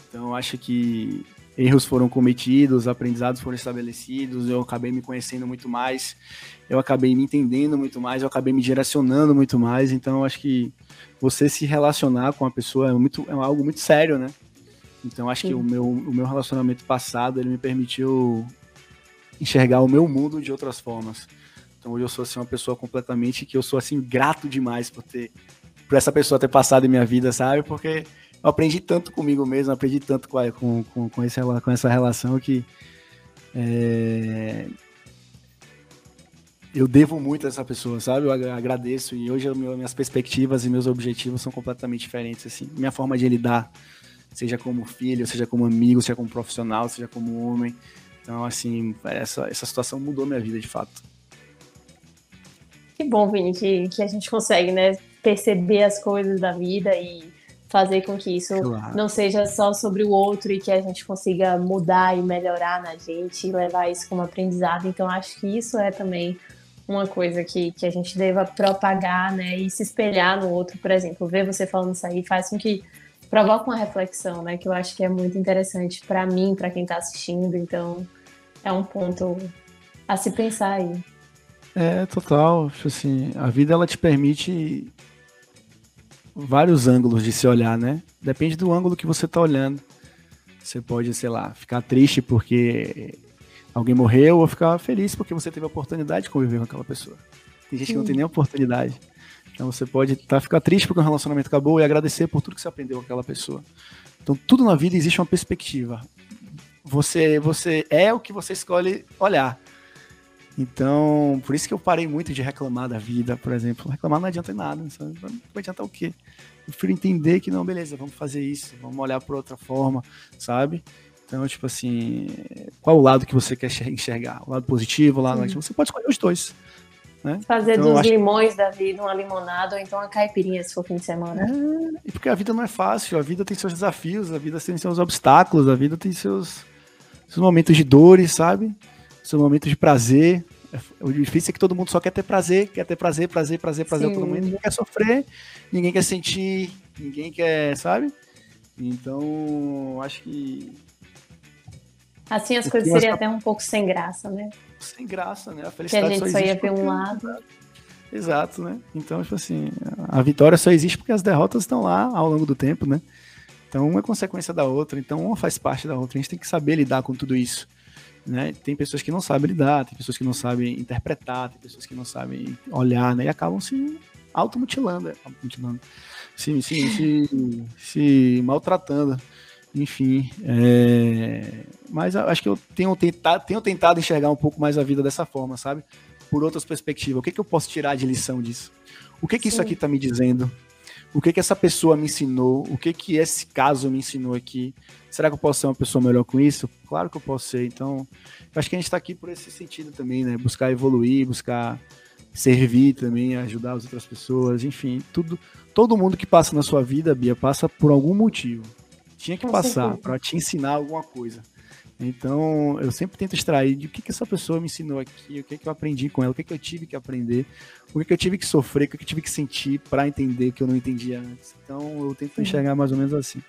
Então, acho que erros foram cometidos, aprendizados foram estabelecidos, eu acabei me conhecendo muito mais, eu acabei me entendendo muito mais, eu acabei me direcionando muito mais. Então, acho que você se relacionar com a pessoa é, muito, é algo muito sério, né? Então, acho Sim. que o meu, o meu relacionamento passado ele me permitiu enxergar o meu mundo de outras formas. Então, hoje eu sou assim, uma pessoa completamente que eu sou assim grato demais por ter por essa pessoa ter passado em minha vida, sabe? Porque eu aprendi tanto comigo mesmo, aprendi tanto com, com, com, esse, com essa relação que é, eu devo muito a essa pessoa, sabe? Eu agradeço e hoje minhas perspectivas e meus objetivos são completamente diferentes, assim. Minha forma de lidar, seja como filho, seja como amigo, seja como profissional, seja como homem. Então, assim, essa, essa situação mudou minha vida, de fato. Que bom, Vini, que, que a gente consegue, né, perceber as coisas da vida e fazer com que isso claro. não seja só sobre o outro e que a gente consiga mudar e melhorar na gente e levar isso como aprendizado. Então, acho que isso é também uma coisa que, que a gente deva propagar, né, e se espelhar no outro, por exemplo, ver você falando isso aí faz com que provoque uma reflexão, né, que eu acho que é muito interessante para mim, para quem está assistindo, então é um ponto a se pensar aí. É, total, assim, a vida ela te permite vários ângulos de se olhar, né? Depende do ângulo que você tá olhando. Você pode, sei lá, ficar triste porque alguém morreu ou ficar feliz porque você teve a oportunidade de conviver com aquela pessoa. Tem gente Sim. que não tem nem oportunidade. Então você pode tá, ficar triste porque o relacionamento acabou e agradecer por tudo que você aprendeu com aquela pessoa. Então tudo na vida existe uma perspectiva. Você, você é o que você escolhe olhar. Então, por isso que eu parei muito de reclamar da vida, por exemplo. Reclamar não adianta nada, sabe? Vai adiantar o quê? Eu prefiro entender que não, beleza, vamos fazer isso, vamos olhar por outra forma, sabe? Então, tipo assim, qual o lado que você quer enxergar? O lado positivo, o lado negativo? Você pode escolher os dois. Né? Fazer então, dos limões da vida uma limonada ou então uma caipirinha se for fim de semana. É, porque a vida não é fácil, a vida tem seus desafios, a vida tem seus obstáculos, a vida tem seus, seus momentos de dores, sabe? Seu momento de prazer. O difícil é que todo mundo só quer ter prazer, quer ter prazer, prazer, prazer, prazer Sim. todo mundo. Ninguém quer sofrer, ninguém quer sentir, ninguém quer, sabe? Então, acho que. Assim as coisas seriam até um pouco sem graça, né? Sem graça, né? A felicidade que a gente só, só ia ver um lado. Exato, né? Então, tipo assim, a vitória só existe porque as derrotas estão lá ao longo do tempo, né? Então, uma é consequência da outra, então uma faz parte da outra. A gente tem que saber lidar com tudo isso. Né? Tem pessoas que não sabem lidar, tem pessoas que não sabem interpretar, tem pessoas que não sabem olhar, né? E acabam se automutilando, é, automutilando se, se, se, se maltratando. Enfim, é... mas acho que eu tenho tentado, tenho tentado enxergar um pouco mais a vida dessa forma, sabe? Por outras perspectivas. O que, que eu posso tirar de lição disso? O que, que isso aqui está me dizendo? O que que essa pessoa me ensinou, o que que esse caso me ensinou aqui. Será que eu posso ser uma pessoa melhor com isso? Claro que eu posso ser. Então, acho que a gente está aqui por esse sentido também, né? Buscar evoluir, buscar servir também, ajudar as outras pessoas, enfim, tudo. Todo mundo que passa na sua vida, Bia, passa por algum motivo. Tinha que passar para te ensinar alguma coisa. Então, eu sempre tento extrair de o que, que essa pessoa me ensinou aqui, o que, que eu aprendi com ela, o que, que eu tive que aprender, o que, que eu tive que sofrer, o que, que eu tive que sentir para entender que eu não entendia antes. Então, eu tento enxergar mais ou menos assim.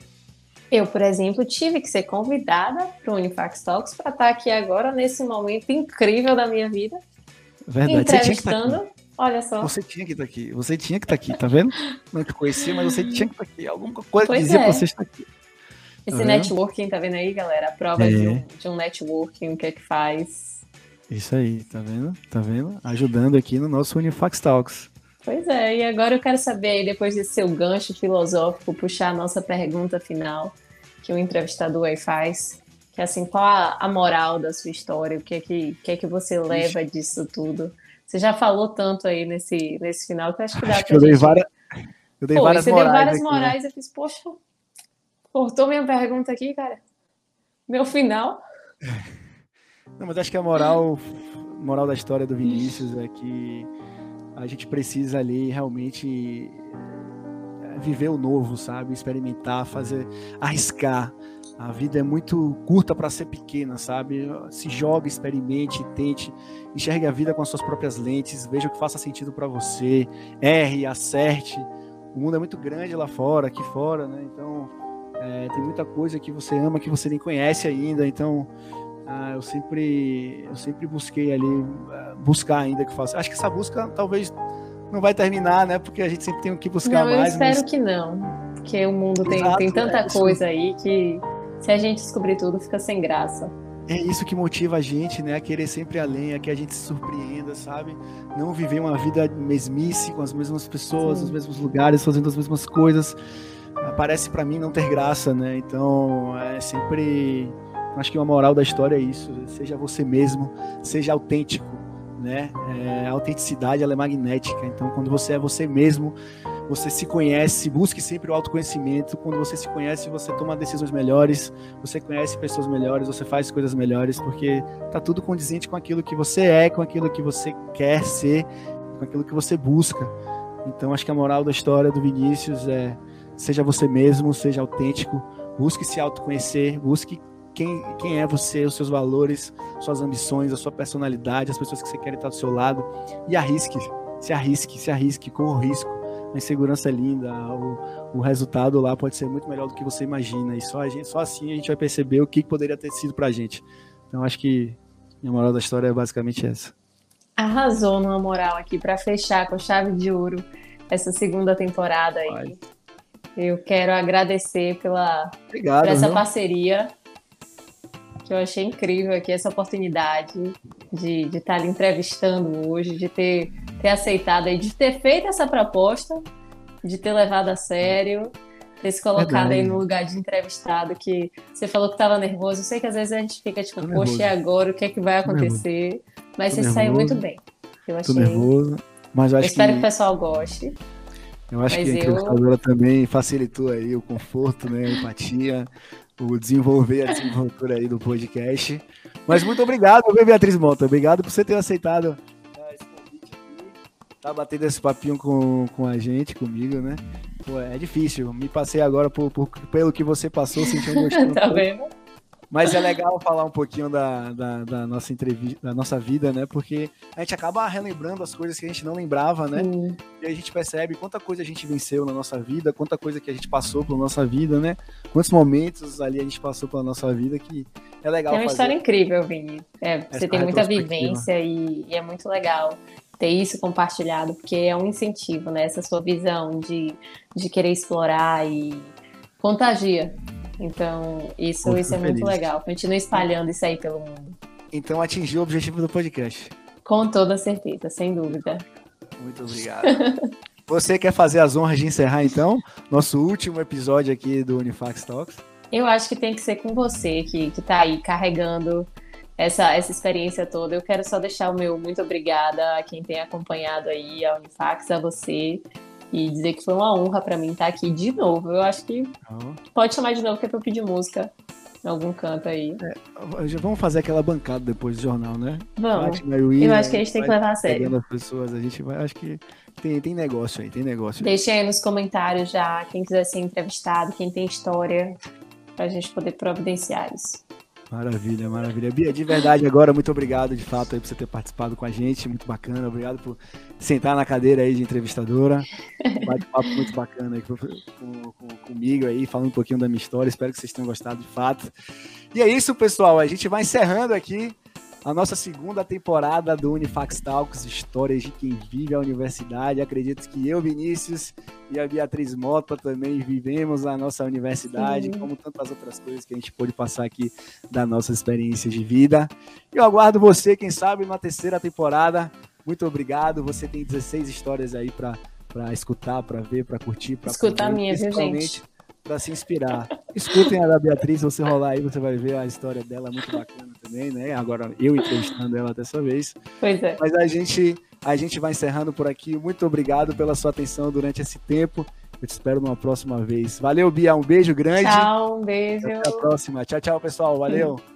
Eu, por exemplo, tive que ser convidada para o Unifax Talks para estar aqui agora, nesse momento incrível da minha vida. Verdade, entrevistando. Você Olha só. Você tinha que estar aqui. Você tinha que estar aqui, tá vendo? [laughs] Não te conhecia, mas você tinha que estar aqui. Alguma coisa pois dizia é. você estar aqui. Esse uhum. networking, tá vendo aí, galera? A prova é. de, um, de um networking, o que é que faz. Isso aí, tá vendo? Tá vendo? Ajudando aqui no nosso Unifax Talks. Pois é, e agora eu quero saber aí, depois desse seu gancho filosófico, puxar a nossa pergunta final que o entrevistador aí faz. Que é assim, qual a, a moral da sua história? O que é que, que, é que você leva disso tudo? Você já falou tanto aí nesse, nesse final que eu acho que dá acho pra eu gente... Dei várias, eu dei Pô, várias você morais deu várias aqui, morais, né? eu fiz, poxa, Cortou minha pergunta aqui, cara. Meu final. [laughs] Não, mas acho que a moral, moral da história do Vinícius é que a gente precisa ali realmente é, viver o novo, sabe? Experimentar, fazer, arriscar. A vida é muito curta para ser pequena, sabe? Se joga, experimente, tente, enxergue a vida com as suas próprias lentes, veja o que faça sentido para você, erre, acerte. O mundo é muito grande lá fora, aqui fora, né? Então, é, tem muita coisa que você ama que você nem conhece ainda. Então, ah, eu sempre, eu sempre busquei ali ah, buscar ainda que faça. Acho que essa busca talvez não vai terminar, né? Porque a gente sempre tem que buscar não, mais. Eu espero mas... que não, porque o mundo tem, Exato, tem tanta é coisa aí que se a gente descobrir tudo fica sem graça. É isso que motiva a gente, né? A querer sempre além, a que a gente se surpreenda, sabe? Não viver uma vida mesmice com as mesmas pessoas, Sim. nos mesmos lugares, fazendo as mesmas coisas. Parece para mim não ter graça, né? Então, é sempre Acho que uma moral da história é isso: seja você mesmo, seja autêntico, né? É, a autenticidade ela é magnética. Então, quando você é você mesmo, você se conhece, busque sempre o autoconhecimento. Quando você se conhece, você toma decisões melhores, você conhece pessoas melhores, você faz coisas melhores, porque tá tudo condizente com aquilo que você é, com aquilo que você quer ser, com aquilo que você busca. Então, acho que a moral da história do Vinícius é seja você mesmo, seja autêntico, busque se autoconhecer, busque quem, quem é você, os seus valores, suas ambições, a sua personalidade, as pessoas que você quer estar do seu lado. E arrisque, se arrisque, se arrisque, com o risco. A insegurança é linda, o, o resultado lá pode ser muito melhor do que você imagina. E só, a gente, só assim a gente vai perceber o que poderia ter sido pra gente. Então acho que a moral da história é basicamente essa. Arrasou numa moral aqui para fechar com chave de ouro essa segunda temporada aí. Vai. Eu quero agradecer pela Obrigado, por essa viu? parceria que eu achei incrível aqui essa oportunidade de, de estar lhe entrevistando hoje, de ter, ter aceitado e de ter feito essa proposta, de ter levado a sério, ter se colocado Verdade. aí no lugar de entrevistado, que você falou que estava nervoso. Eu sei que às vezes a gente fica tipo, poxa, e agora? O que é que vai acontecer? Mas Tô você nervoso. saiu muito bem. Eu achei. Tô nervoso. Mas eu, acho eu espero que... que o pessoal goste. Eu acho Mas que a entrevistadora eu... também facilitou aí o conforto, né, a empatia o desenvolver a desenvoltura aí do podcast. Mas muito obrigado, Beatriz Monta? Obrigado por você ter aceitado esse convite aqui. Tá batendo esse papinho com, com a gente, comigo, né? Pô, é difícil. Me passei agora por, por pelo que você passou, senti um gostinho. [laughs] tá vendo? Mas é legal falar um pouquinho da, da, da, nossa entrevista, da nossa vida, né? Porque a gente acaba relembrando as coisas que a gente não lembrava, né? Sim. E a gente percebe quanta coisa a gente venceu na nossa vida, quanta coisa que a gente passou pela nossa vida, né? Quantos momentos ali a gente passou pela nossa vida que é legal. É uma fazer. história incrível, Vini. É, você tem muita vivência e, e é muito legal ter isso compartilhado, porque é um incentivo, né? Essa sua visão de, de querer explorar e contagia então, isso, muito isso é muito legal. Continue espalhando isso aí pelo mundo. Então, atingiu o objetivo do podcast. Com toda certeza, sem dúvida. Muito obrigado. [laughs] Você quer fazer as honras de encerrar, então, nosso último episódio aqui do Unifax Talks? Eu acho que tem que ser com você, que, que tá aí carregando essa, essa experiência toda. Eu quero só deixar o meu muito obrigada a quem tem acompanhado aí a Unifax, a você e dizer que foi uma honra para mim estar aqui de novo. Eu acho que oh. pode chamar de novo que é pra eu pedir música em algum canto aí. É, vamos fazer aquela bancada depois do jornal, né? Vamos. eu acho que a gente tem que levar a sério. As pessoas, a gente vai, acho que tem, tem negócio aí, tem negócio. Deixe aí nos comentários já quem quiser ser entrevistado, quem tem história, pra gente poder providenciar isso. Maravilha, maravilha. Bia, de verdade, agora, muito obrigado de fato aí por você ter participado com a gente, muito bacana. Obrigado por sentar na cadeira aí de entrevistadora. Um bate-papo muito bacana aí com, com, comigo aí, falando um pouquinho da minha história. Espero que vocês tenham gostado de fato. E é isso, pessoal. A gente vai encerrando aqui a nossa segunda temporada do Unifax Talks, histórias de quem vive a universidade. Acredito que eu, Vinícius, e a Beatriz Mota também vivemos a nossa universidade, Sim. como tantas outras coisas que a gente pôde passar aqui da nossa experiência de vida. Eu aguardo você, quem sabe, na terceira temporada. Muito obrigado. Você tem 16 histórias aí para escutar, para ver, para curtir, para escutar a minha, viu, gente? Para se inspirar. Escutem a da Beatriz, se você rolar aí, você vai ver a história dela muito bacana também, né? Agora eu entrevistando ela dessa vez. Pois é. Mas a gente, a gente vai encerrando por aqui. Muito obrigado pela sua atenção durante esse tempo Eu te espero numa próxima vez. Valeu, Bia. Um beijo grande. Tchau, um beijo. Até a próxima. Tchau, tchau, pessoal. Valeu.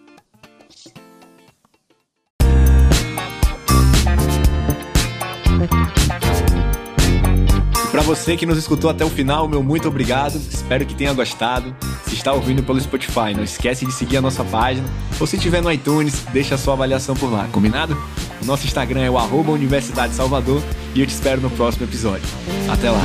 Para você que nos escutou até o final, meu muito obrigado. Espero que tenha gostado. Se está ouvindo pelo Spotify, não esquece de seguir a nossa página. Ou se estiver no iTunes, deixa a sua avaliação por lá, combinado? O nosso Instagram é o Universidade Salvador e eu te espero no próximo episódio. Até lá!